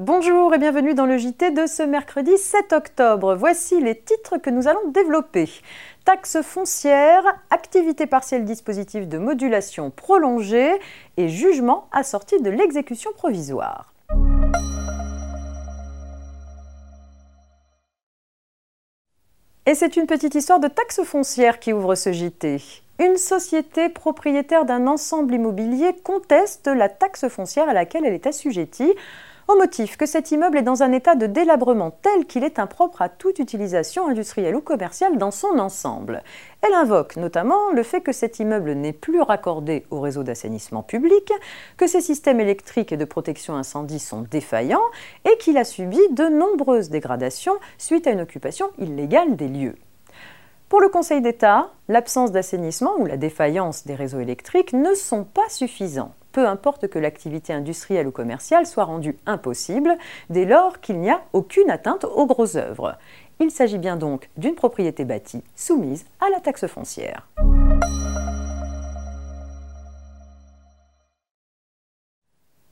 Bonjour et bienvenue dans le JT de ce mercredi 7 octobre. Voici les titres que nous allons développer. Taxe foncière, activité partielle dispositif de modulation prolongée et jugement assorti de l'exécution provisoire. Et c'est une petite histoire de taxe foncière qui ouvre ce JT. Une société propriétaire d'un ensemble immobilier conteste la taxe foncière à laquelle elle est assujettie au motif que cet immeuble est dans un état de délabrement tel qu'il est impropre à toute utilisation industrielle ou commerciale dans son ensemble. Elle invoque notamment le fait que cet immeuble n'est plus raccordé au réseau d'assainissement public, que ses systèmes électriques et de protection incendie sont défaillants et qu'il a subi de nombreuses dégradations suite à une occupation illégale des lieux. Pour le Conseil d'État, l'absence d'assainissement ou la défaillance des réseaux électriques ne sont pas suffisants peu importe que l'activité industrielle ou commerciale soit rendue impossible dès lors qu'il n'y a aucune atteinte aux grosses œuvres. Il s'agit bien donc d'une propriété bâtie soumise à la taxe foncière.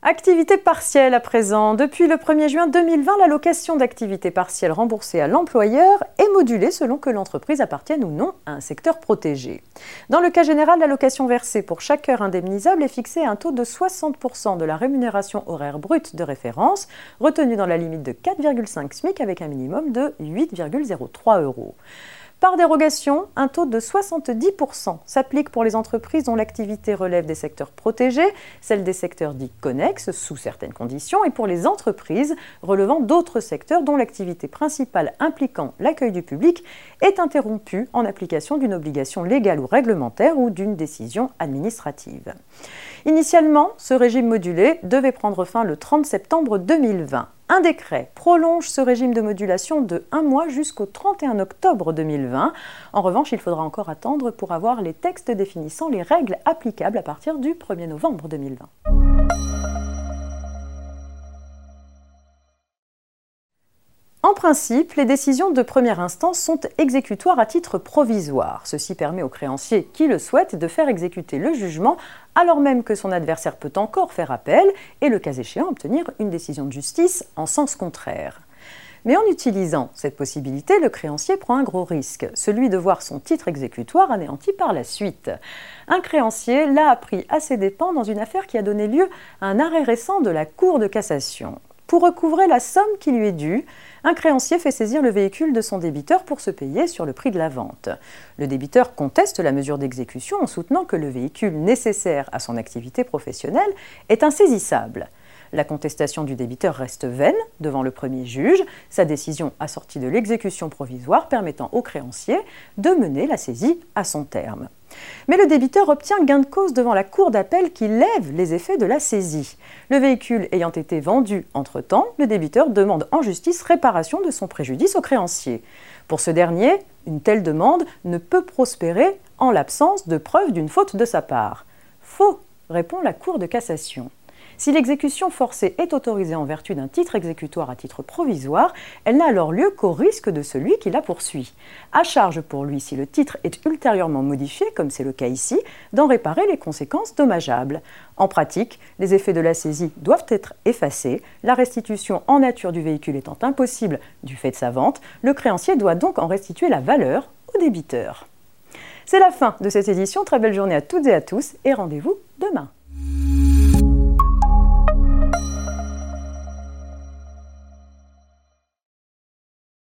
Activité partielle à présent. Depuis le 1er juin 2020, l'allocation d'activité partielle remboursée à l'employeur est modulée selon que l'entreprise appartienne ou non à un secteur protégé. Dans le cas général, l'allocation versée pour chaque heure indemnisable est fixée à un taux de 60% de la rémunération horaire brute de référence, retenue dans la limite de 4,5 SMIC avec un minimum de 8,03 euros. Par dérogation, un taux de 70% s'applique pour les entreprises dont l'activité relève des secteurs protégés, celle des secteurs dits connexes sous certaines conditions, et pour les entreprises relevant d'autres secteurs dont l'activité principale impliquant l'accueil du public est interrompue en application d'une obligation légale ou réglementaire ou d'une décision administrative. Initialement, ce régime modulé devait prendre fin le 30 septembre 2020. Un décret prolonge ce régime de modulation de un mois jusqu'au 31 octobre 2020. En revanche, il faudra encore attendre pour avoir les textes définissant les règles applicables à partir du 1er novembre 2020. En principe, les décisions de première instance sont exécutoires à titre provisoire. Ceci permet au créancier qui le souhaite de faire exécuter le jugement alors même que son adversaire peut encore faire appel et, le cas échéant, obtenir une décision de justice en sens contraire. Mais en utilisant cette possibilité, le créancier prend un gros risque, celui de voir son titre exécutoire anéanti par la suite. Un créancier l'a appris à ses dépens dans une affaire qui a donné lieu à un arrêt récent de la Cour de cassation. Pour recouvrer la somme qui lui est due, un créancier fait saisir le véhicule de son débiteur pour se payer sur le prix de la vente. Le débiteur conteste la mesure d'exécution en soutenant que le véhicule nécessaire à son activité professionnelle est insaisissable. La contestation du débiteur reste vaine devant le premier juge, sa décision assortie de l'exécution provisoire permettant au créancier de mener la saisie à son terme. Mais le débiteur obtient gain de cause devant la cour d'appel qui lève les effets de la saisie. Le véhicule ayant été vendu entre-temps, le débiteur demande en justice réparation de son préjudice au créancier. Pour ce dernier, une telle demande ne peut prospérer en l'absence de preuve d'une faute de sa part. Faux, répond la Cour de cassation. Si l'exécution forcée est autorisée en vertu d'un titre exécutoire à titre provisoire, elle n'a alors lieu qu'au risque de celui qui la poursuit. À charge pour lui, si le titre est ultérieurement modifié, comme c'est le cas ici, d'en réparer les conséquences dommageables. En pratique, les effets de la saisie doivent être effacés, la restitution en nature du véhicule étant impossible du fait de sa vente, le créancier doit donc en restituer la valeur au débiteur. C'est la fin de cette édition, très belle journée à toutes et à tous et rendez-vous demain.